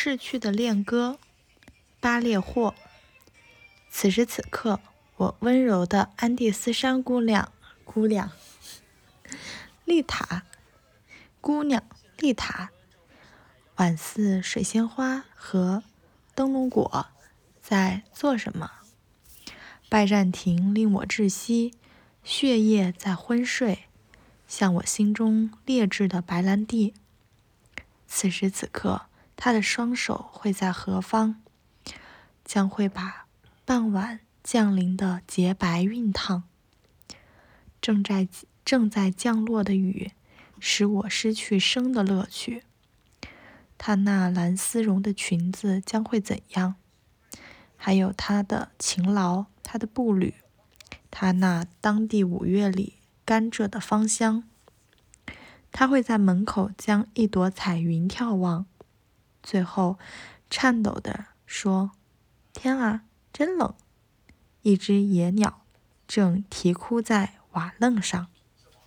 逝去的恋歌，巴列霍。此时此刻，我温柔的安第斯山姑娘，姑娘，丽塔，姑娘，丽塔，宛似水仙花和灯笼果，在做什么？拜占庭令我窒息，血液在昏睡，像我心中劣质的白兰地。此时此刻，他的双手会在何方？将会把傍晚降临的洁白熨烫。正在正在降落的雨，使我失去生的乐趣。他那蓝丝绒的裙子将会怎样？还有他的勤劳，他的步履，他那当地五月里甘蔗的芳香。他会在门口将一朵彩云眺望，最后颤抖地说：“天啊，真冷！”一只野鸟正啼哭在瓦楞上。